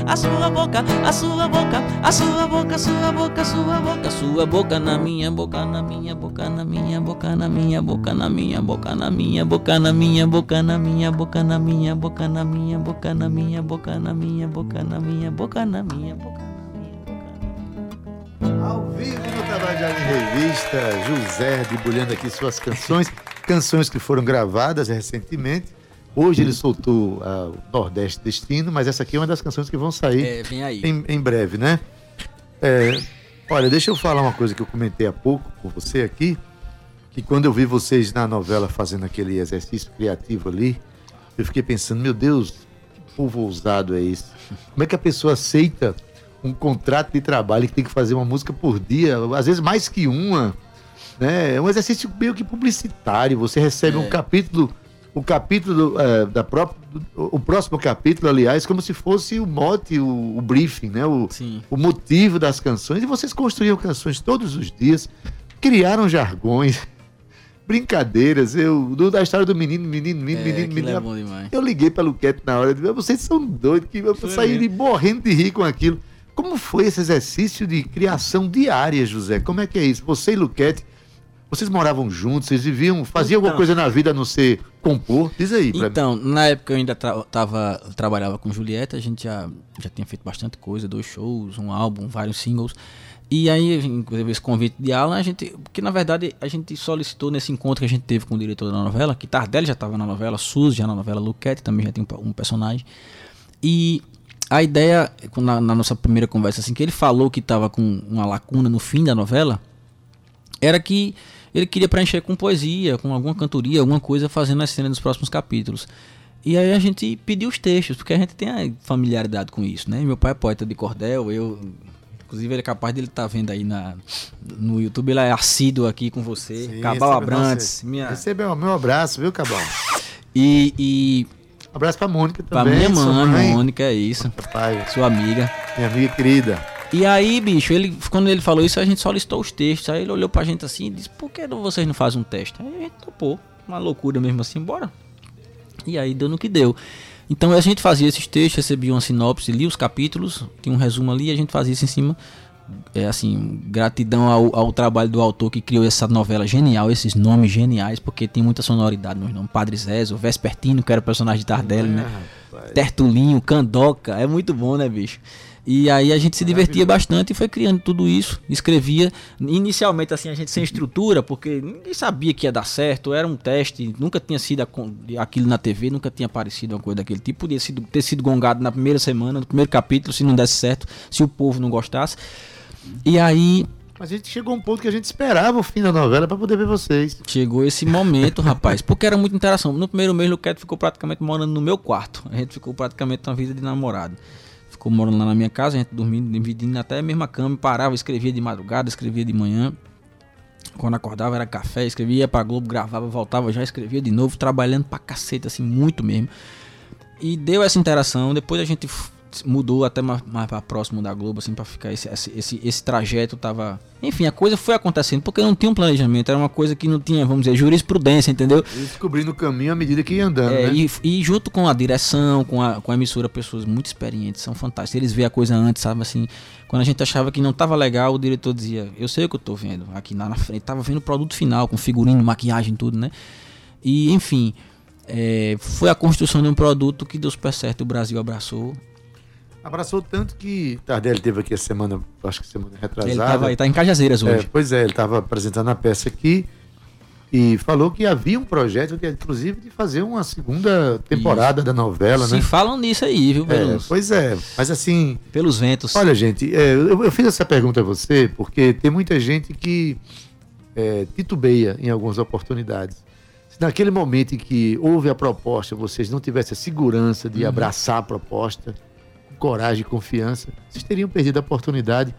A sua boca, a sua boca, a sua boca, sua boca, sua boca, sua boca na minha boca, na minha boca, na minha boca, na minha boca, na minha boca, na minha boca, na minha boca, na minha boca, na minha boca, na minha boca, na minha boca, na minha boca, na minha boca, na minha boca. Ao vivo no Tabajara em Revista, José debulhando aqui suas canções, [laughs] canções que foram gravadas recentemente. Hoje ele soltou o Nordeste Destino, mas essa aqui é uma das canções que vão sair É, vem aí. em, em breve, né? É, olha, deixa eu falar uma coisa que eu comentei há pouco com você aqui, que quando eu vi vocês na novela fazendo aquele exercício criativo ali, eu fiquei pensando, meu Deus, que povo ousado é esse? Como é que a pessoa aceita um contrato de trabalho que tem que fazer uma música por dia, às vezes mais que uma, né? É um exercício meio que publicitário. Você recebe um capítulo, o capítulo eh, da própria, o próximo capítulo, aliás, como se fosse o mote, o, o briefing, né? O, o motivo das canções. E vocês construíam canções todos os dias, criaram jargões. [laughs] Brincadeiras, eu, da história do menino, menino, menino, É, menino, menino. é bom demais. Eu liguei pra Luquete na hora, vocês são doidos, que eu saí morrendo de rir com aquilo. Como foi esse exercício de criação diária, José? Como é que é isso? Você e Luquete, vocês moravam juntos, vocês viviam, faziam alguma Então. coisa na vida a não ser compor? Diz aí Então, na época eu ainda tra tava, trabalhava com Julieta, a gente já, já tinha feito bastante coisa, dois shows, um álbum, vários singles. E aí, inclusive, esse convite de Alan, a gente. Porque na verdade a gente solicitou nesse encontro que a gente teve com o diretor da novela, que Tardelli já estava na novela, Suzy já na novela, Luquete também já tem um, um personagem. E a ideia, na, na nossa primeira conversa, assim, que ele falou que estava com uma lacuna no fim da novela, era que ele queria preencher com poesia, com alguma cantoria, alguma coisa, fazendo as cenas dos próximos capítulos. E aí a gente pediu os textos, porque a gente tem a familiaridade com isso, né? Meu pai é poeta de cordel, eu. Inclusive, ele é capaz de ele estar vendo aí na, no YouTube, ele é assíduo aqui com você. Sim, Cabal Abrantes. Minha... Recebeu o meu abraço, viu, Cabal? E. e... Abraço pra Mônica Pra também. minha sua mãe, Mônica, é isso. pai. Sua amiga. Minha amiga querida. E aí, bicho, ele, quando ele falou isso, a gente solicitou os textos. Aí ele olhou pra gente assim e disse: Por que vocês não fazem um teste? Aí a gente topou. Uma loucura mesmo assim, bora. E aí deu no que deu. Então a gente fazia esses textos, recebia uma sinopse, lia os capítulos, tinha um resumo ali e a gente fazia isso em cima. É assim, gratidão ao, ao trabalho do autor que criou essa novela genial, esses nomes geniais, porque tem muita sonoridade nos nomes. Padre Zezo, Vespertino, que era o personagem de Tardelli, né? Tertulinho, Candoca, é muito bom, né, bicho? E aí a gente se divertia bastante e foi criando tudo isso, escrevia. Inicialmente, assim, a gente sem estrutura, porque ninguém sabia que ia dar certo, era um teste, nunca tinha sido aquilo na TV, nunca tinha aparecido uma coisa daquele tipo. Podia ter sido gongado na primeira semana, no primeiro capítulo, se não desse certo, se o povo não gostasse. E aí Mas a gente chegou a um ponto que a gente esperava o fim da novela pra poder ver vocês. Chegou esse momento, rapaz, porque era muita interação. No primeiro mês, o Luquete ficou praticamente morando no meu quarto. A gente ficou praticamente uma vida de namorado. ficou morando lá na minha casa, a gente dormindo, dividindo até a mesma cama, parava, escrevia de madrugada, escrevia de manhã. Quando acordava era café, escrevia, ia pra Globo, gravava, voltava, já escrevia de novo, trabalhando pra cacete, assim, muito mesmo. E deu essa interação, depois a gente mudou até mais, mais pra próximo da Globo, assim, pra ficar esse, esse, esse, esse trajeto tava... Enfim, a coisa foi acontecendo, porque não tinha um planejamento, era uma coisa que não tinha, vamos dizer, jurisprudência, entendeu? E descobrindo o caminho à medida que ia andando, É, né? e, e junto com a direção, com a, com a emissora, pessoas muito experientes, são fantásticos. Eles veem a coisa antes, sabe assim. Quando a gente achava que não tava legal, o diretor dizia: Eu sei o que eu tô vendo aqui na, na frente. Tava vendo o produto final, com figurino, maquiagem, tudo, né? E, enfim, é, foi a construção de um produto que deu super certo. O Brasil abraçou. Abraçou tanto que Tardelli teve aqui a semana, acho que semana retrasada. Ele tava aí, tá em Cajazeiras hoje. É, pois é, ele estava apresentando a peça aqui e falou que havia um projeto, que, inclusive, de fazer uma segunda temporada da novela, Se né? falam nisso aí, viu, É, pois é, mas assim. pelos ventos. Olha, gente, é, eu, eu fiz essa pergunta a você porque tem muita gente que é, titubeia em algumas oportunidades. Se naquele momento em que houve a proposta, vocês não tivessem a segurança de Uhum. abraçar a proposta, coragem e confiança, vocês teriam perdido a oportunidade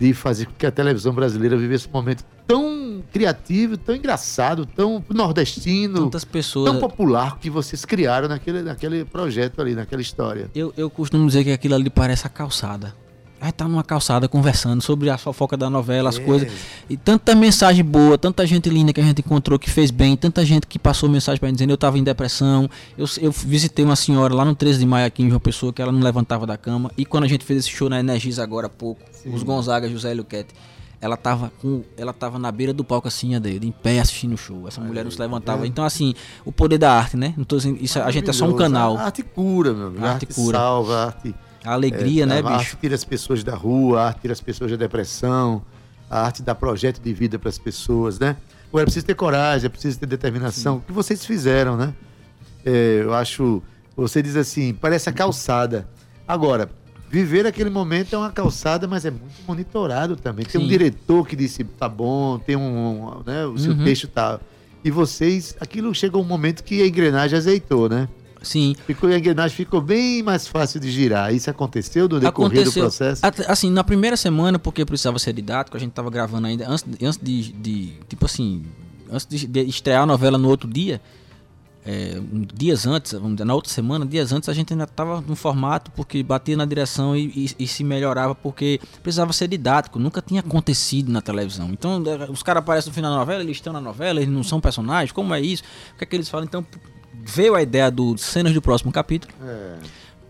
de fazer com que a televisão brasileira vivesse um momento tão criativo, tão engraçado, tão nordestino, Tantas pessoas. tão popular que vocês criaram naquele, naquele projeto ali, naquela história. Eu, eu costumo dizer que aquilo ali parece a calçada. Aí tá numa calçada conversando sobre a fofoca da novela, as É. coisas. E tanta mensagem boa, tanta gente linda que a gente encontrou que fez bem, tanta gente que passou mensagem pra gente dizendo eu tava em depressão. Eu, eu visitei uma senhora lá no 13 de maio aqui em João Pessoa que ela não levantava da cama. E quando a gente fez esse show na Energisa agora há pouco, os Gonzaga, José Luquete, ela tava com. Ela tava na beira do palco assim, dele, em pé assistindo o show. Essa mulher não se levantava. é. Então, assim, o poder da arte, né? Não tô dizendo, isso, a gente é só um canal. A arte cura, meu amigo. A arte, cura. salva, a arte. A alegria, é, né, a bicho? arte tira as pessoas da rua, a arte tira as pessoas da depressão, a arte dá projeto de vida para as pessoas, né? Agora, é preciso ter coragem, é preciso ter determinação. O que vocês fizeram, né? É, eu acho. Você diz assim, parece a calçada. Agora, viver aquele momento é uma calçada, mas é muito monitorado também. Tem um Sim. diretor que disse, tá bom, tem um. né, o seu Uhum. texto tá. E vocês, aquilo chegou um momento que a engrenagem azeitou, né? Sim. Ficou, a engrenagem ficou bem mais fácil de girar. Isso aconteceu no decorrer do processo? Assim, na primeira semana, porque precisava ser didático, a gente tava gravando ainda antes, antes de, de- Tipo assim. Antes de, de estrear a novela no outro dia. é, dias antes, vamos dizer, na outra semana, dias antes, a gente ainda tava no formato, porque batia na direção e, e- e se melhorava, porque precisava ser didático, nunca tinha acontecido na televisão. Então, é, os caras aparecem no final da novela, eles estão na novela, eles não são personagens, como é isso? O que é que eles falam? Então, veio a ideia do cenas do próximo capítulo É.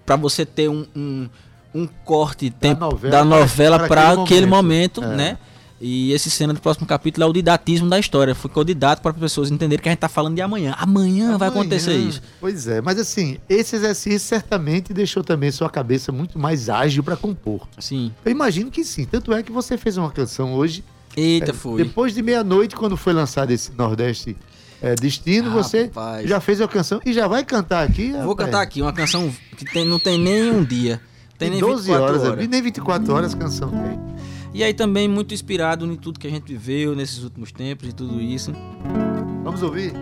para você ter um, um, um corte tempo, novela da novela para aquele aquele momento, momento. É. né? E esse cena do próximo capítulo é o didatismo da história. Ficou didático para as pessoas entenderem que a gente tá falando de amanhã. Amanhã, vai acontecer Amanhã. isso. Pois é, mas assim, esse exercício certamente deixou também sua cabeça muito mais ágil para compor. Sim. Eu imagino que sim. Tanto é que você fez uma canção hoje. Eita, é, foi. Depois de meia-noite, quando foi lançado esse Nordeste é, Destino, você Rapaz. já fez a canção e já vai cantar aqui. Vou rapaz? cantar aqui uma canção que tem, não tem nem um dia. Tem Tem nem 12 24 horas, horas. nem 24 horas a canção tem. E aí também muito inspirado em tudo que a gente viveu nesses últimos tempos e tudo isso. Vamos ouvir?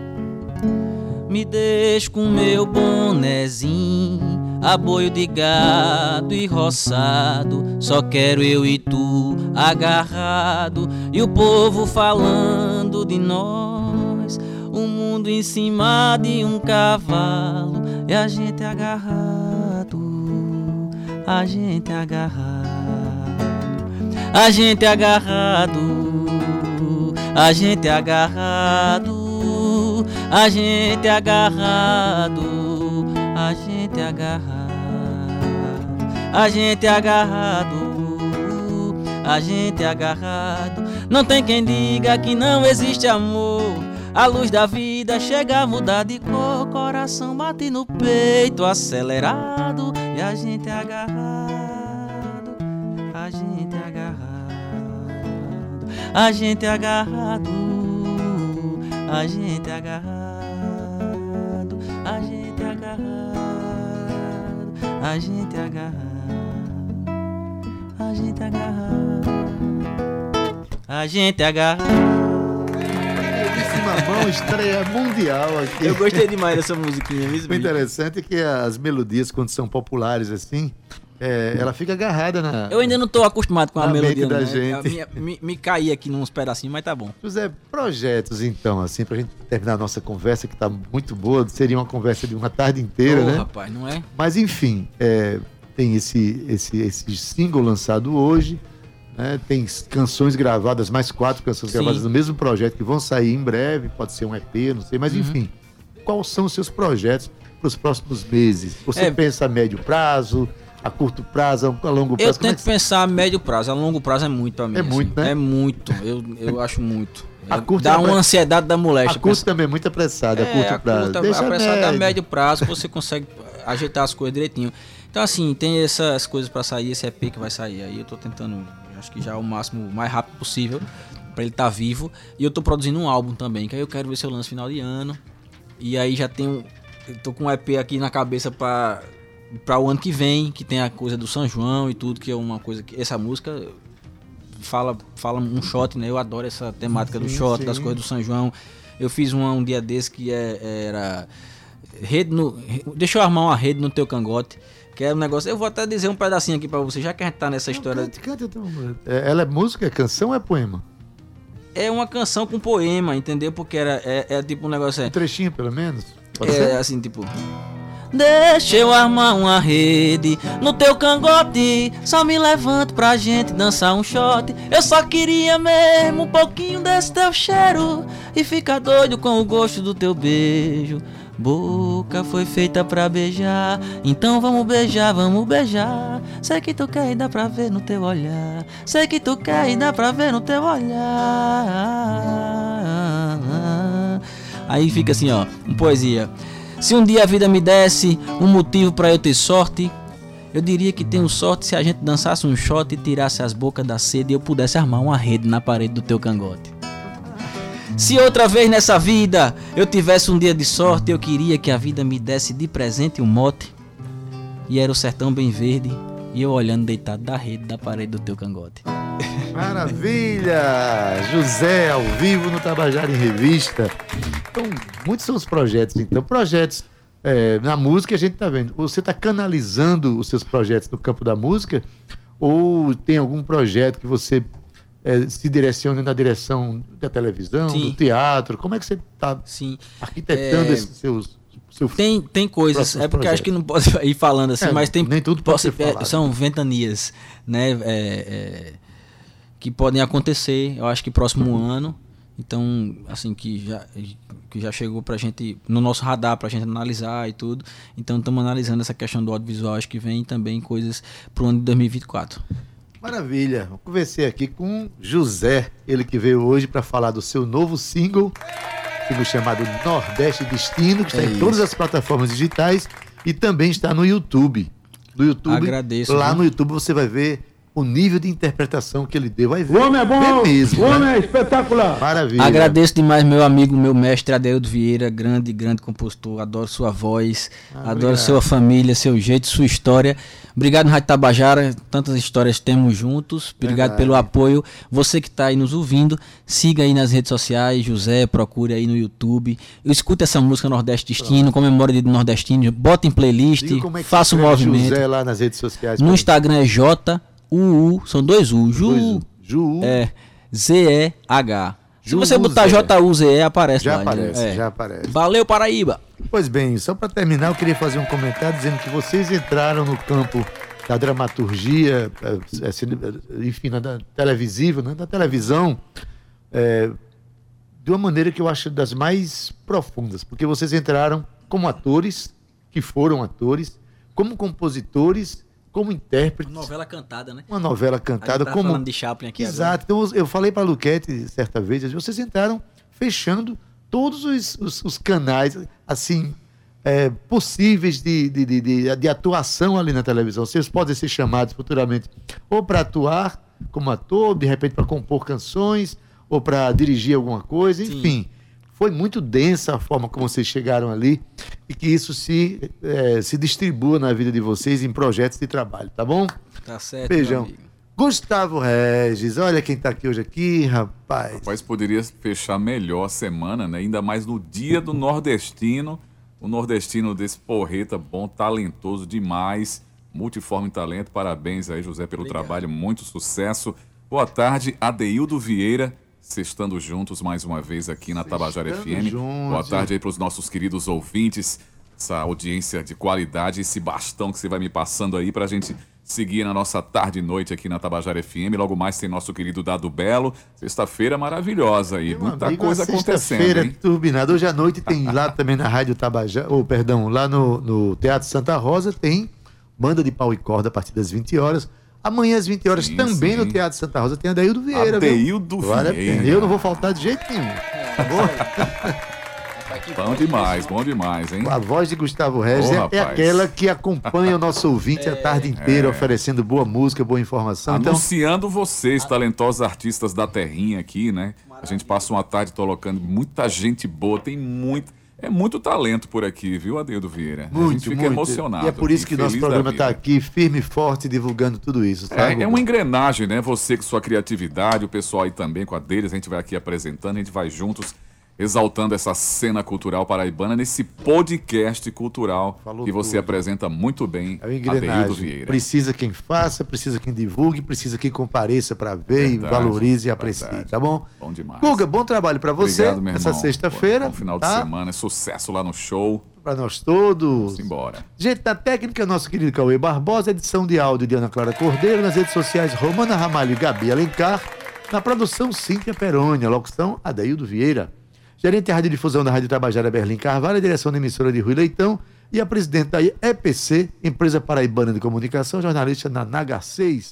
Me deixo com meu bonezinho, aboio de gado e roçado. Só quero eu e tu agarrado, e o povo falando de nós. Em cima de um cavalo, e a gente agarrado, a gente agarrado, a gente agarrado, a gente agarrado, a gente agarrado, a gente agarrado, a gente agarrado, a gente agarrado. Não tem quem diga que não existe amor. A luz da vida chega a mudar de cor, coração bate no peito acelerado e a gente agarrado, a gente agarrado, a gente agarrado, a gente agarrado, a gente agarrado, a gente agarrado, a gente agarrado, a gente agarrado. Mamão estreia mundial aqui. Eu gostei demais dessa musiquinha, viu? O interessante é que as melodias, quando são populares assim, é, ela fica agarrada na. Eu ainda não tô acostumado com a Na melodia, da né? gente. Minha- Me, me caí aqui nos pedacinhos, mas tá bom. José, projetos então, assim, pra gente terminar a nossa conversa, que tá muito boa, seria uma conversa de uma tarde inteira, Ô, né? rapaz, não é? Mas enfim, é, tem esse, esse, esse single lançado hoje, né? tem canções gravadas, mais quatro canções Sim. gravadas no mesmo projeto que vão sair em breve, pode ser um EP, não sei, mas Uhum. enfim. Quais são os seus projetos para os próximos meses? Você É. pensa a médio prazo, a curto prazo, a longo Eu prazo? Como é tento pensar a médio prazo, a longo prazo é muito pra mim. É muito, né? É muito, eu, eu acho muito. [laughs] A É- curta Dá é uma ansiedade da moléstia. A curto também é muito apressada, a É, curto a prazo. curta, Deixa apressada a médio. médio prazo, [laughs] você consegue ajeitar as coisas direitinho. Então, assim, tem essas coisas pra sair, esse EP que vai sair aí. Eu tô tentando, acho que já o máximo, o mais rápido possível, pra ele estar vivo. E eu tô produzindo um álbum também, que aí eu quero ver se eu lanço final de ano. E aí já tenho. Tô com um EP aqui na cabeça pra, pra o ano que vem, que tem a coisa do São João e tudo, que é uma coisa que. Essa música fala, fala um shot, né? Eu adoro essa temática do Sim, shot, sim. das coisas do São João. Eu fiz uma um dia desse que é- era. Rede no. Deixa eu armar uma rede no teu cangote. Que é um negócio. Eu vou até dizer um pedacinho aqui pra você, já que a gente tá nessa história. Cante, cante, então. É, Ela é música, é canção ou é poema? É uma canção com poema, entendeu? Porque era, é, é tipo um negócio. Um É, trechinho, pelo menos? Pode é ser? assim, tipo. Deixa eu armar uma rede no teu cangote. Só me levanto pra gente dançar um shot. Eu só queria mesmo um pouquinho desse teu cheiro. E ficar doido com o gosto do teu beijo. Boca foi feita pra beijar. Então vamos beijar, vamos beijar. Sei que tu quer e dá pra ver no teu olhar. Sei que tu quer e dá pra ver no teu olhar. Aí fica assim, ó, um poesia. Se um dia a vida me desse um motivo pra eu ter sorte, eu diria que tenho sorte se a gente dançasse um shot e tirasse as bocas da sede e eu pudesse armar uma rede na parede do teu cangote. Se outra vez nessa vida eu tivesse um dia de sorte, eu queria que a vida me desse de presente um mote. E era o sertão bem verde, e eu olhando deitado da rede da parede do teu cangote. Maravilha! José, ao vivo no Tabajara em Revista. Então, muitos são os projetos. Então, projetos é, na música a gente tá vendo. Você tá canalizando os seus projetos no campo da música? Ou tem algum projeto que você é, se direciona na direção da televisão, Sim. do teatro? Como é que você tá Sim. arquitetando É, esses seus... seu- Tem, tem coisas, é porque acho que não pode [laughs] ir falando assim, É, mas tem. nem tudo pode é. São ventanias, né? é, é, que podem acontecer, eu acho que próximo ano. Então, assim, que já, que já chegou pra gente, no nosso radar, pra gente analisar e tudo. Então, estamos analisando essa questão do audiovisual. Acho que vem também coisas pro ano de 2024. Maravilha. Eu conversei aqui com José, ele que veio hoje para falar do seu novo single, single chamado Nordeste Destino, que está É em isso. todas as plataformas digitais e também está no YouTube. No YouTube, Agradeço, lá viu? no YouTube você vai ver o nível de interpretação que ele deu. Vai ver. O homem é bom, mesmo, o homem né? é espetacular. Maravilha. Agradeço demais meu amigo, meu mestre Adeildo Vieira, grande, grande compositor. Adoro sua voz, adoro obrigado. sua família, seu jeito, sua história. Obrigado, Rádio Tabajara. Tantas histórias temos juntos. Obrigado Verdade. pelo apoio. Você que está aí nos ouvindo, siga aí nas redes sociais. José, procure aí no YouTube. Escuta essa música Nordeste Destino, dia do Nordestino. Bota em playlist, é faça o escreve movimento. José lá nas redes sociais. No Instagram é J-U-U, são dois U. Ju, Ju. É, Z-E-H. Se você botar. J-U-Z-E, aparece Já lá. aparece, É. já aparece. Valeu, Paraíba. Pois bem, só para terminar, eu queria fazer um comentário dizendo que vocês entraram no campo da dramaturgia, eh, eh, eh, enfim, na da televisível, né, da televisão, eh, de uma maneira que eu acho das mais profundas, porque vocês entraram como atores, que foram atores, como compositores, como intérpretes, Novela cantada, né? uma novela cantada, tá como falando de Chaplin aqui Exato. Então eu- falei para a Luquete certa vez, vocês entraram fechando todos os, os- os canais assim é, possíveis de, de, de, de- de atuação ali na televisão. Vocês podem ser chamados futuramente ou para atuar como ator, de repente para compor canções, ou para dirigir alguma coisa, enfim. Foi muito densa a forma como vocês chegaram ali e que isso se, é, se distribua na vida de vocês em projetos de trabalho, tá bom? Tá certo. meu Beijão. amigo. Gustavo Regis, olha quem tá aqui hoje aqui, rapaz. Rapaz, poderia fechar melhor a semana, né? Ainda mais no dia do nordestino. O nordestino desse porreta bom, talentoso demais. multiforme talento. Parabéns aí, José, pelo trabalho, muito sucesso. Boa tarde, Adeildo Vieira. Sextando juntos mais uma vez aqui na Tabajara FM. juntos. Boa tarde aí para os nossos queridos ouvintes, essa audiência de qualidade, esse bastão que você vai me passando aí para a gente seguir na nossa tarde e noite aqui na Tabajara FM. Logo mais tem nosso querido Dado Belo. Sexta-feira maravilhosa aí, muita Amigo, coisa acontecendo. Sexta-feira turbinada. Hoje à noite tem lá [laughs] também na Rádio Tabajara, ou perdão, lá no, no Teatro Santa Rosa tem banda de pau e corda a partir das 20 horas. Amanhã às 20 horas também sim. no Teatro Santa Rosa tem Adeildo Vieira. viu? Adeildo Vale a Vieira. pena. Eu não vou faltar de jeito nenhum. Tá [laughs] Bom demais, bom demais, hein? A voz de Gustavo Regis Ô, é- é, aquela que acompanha o nosso ouvinte a [laughs] tarde inteira, É. oferecendo boa música, boa informação. Então, Anunciando vocês, talentosos artistas da terrinha aqui, né? A gente passa uma tarde colocando muita gente boa, tem muito. É muito talento por aqui, viu, Adeildo Vieira? a muito, gente fica muito. emocionado. E é por isso que nosso programa está aqui, firme e forte, divulgando tudo isso. Tá, É, é uma engrenagem, né? Você com sua criatividade, o pessoal aí também com a deles, a gente vai aqui apresentando, a gente vai juntos exaltando essa cena cultural paraibana nesse podcast cultural que você tudo. apresenta muito bem, É Adeildo. Vieira. Precisa quem faça, precisa quem divulgue, precisa quem compareça para ver e Verdade, valorize e aprecie, tá bom? Bom demais. Guga, bom trabalho para você Obrigado, meu nessa irmão. sexta-feira. Bom final de tá? semana, sucesso lá no show. Para nós todos. Embora. Gente, na técnica, nosso querido Cauê Barbosa, edição de áudio de Ana Clara Cordeiro, nas redes sociais Romana Ramalho e Gabi Alencar, na produção Cíntia Perônia, locução Adaildo Vieira, gerente de radiodifusão da Rádio Tabajara Berlim Carvalho, a direção da emissora de Rui Leitão e a presidente da EPC, Empresa Paraibana de Comunicação, jornalista na Naga 6.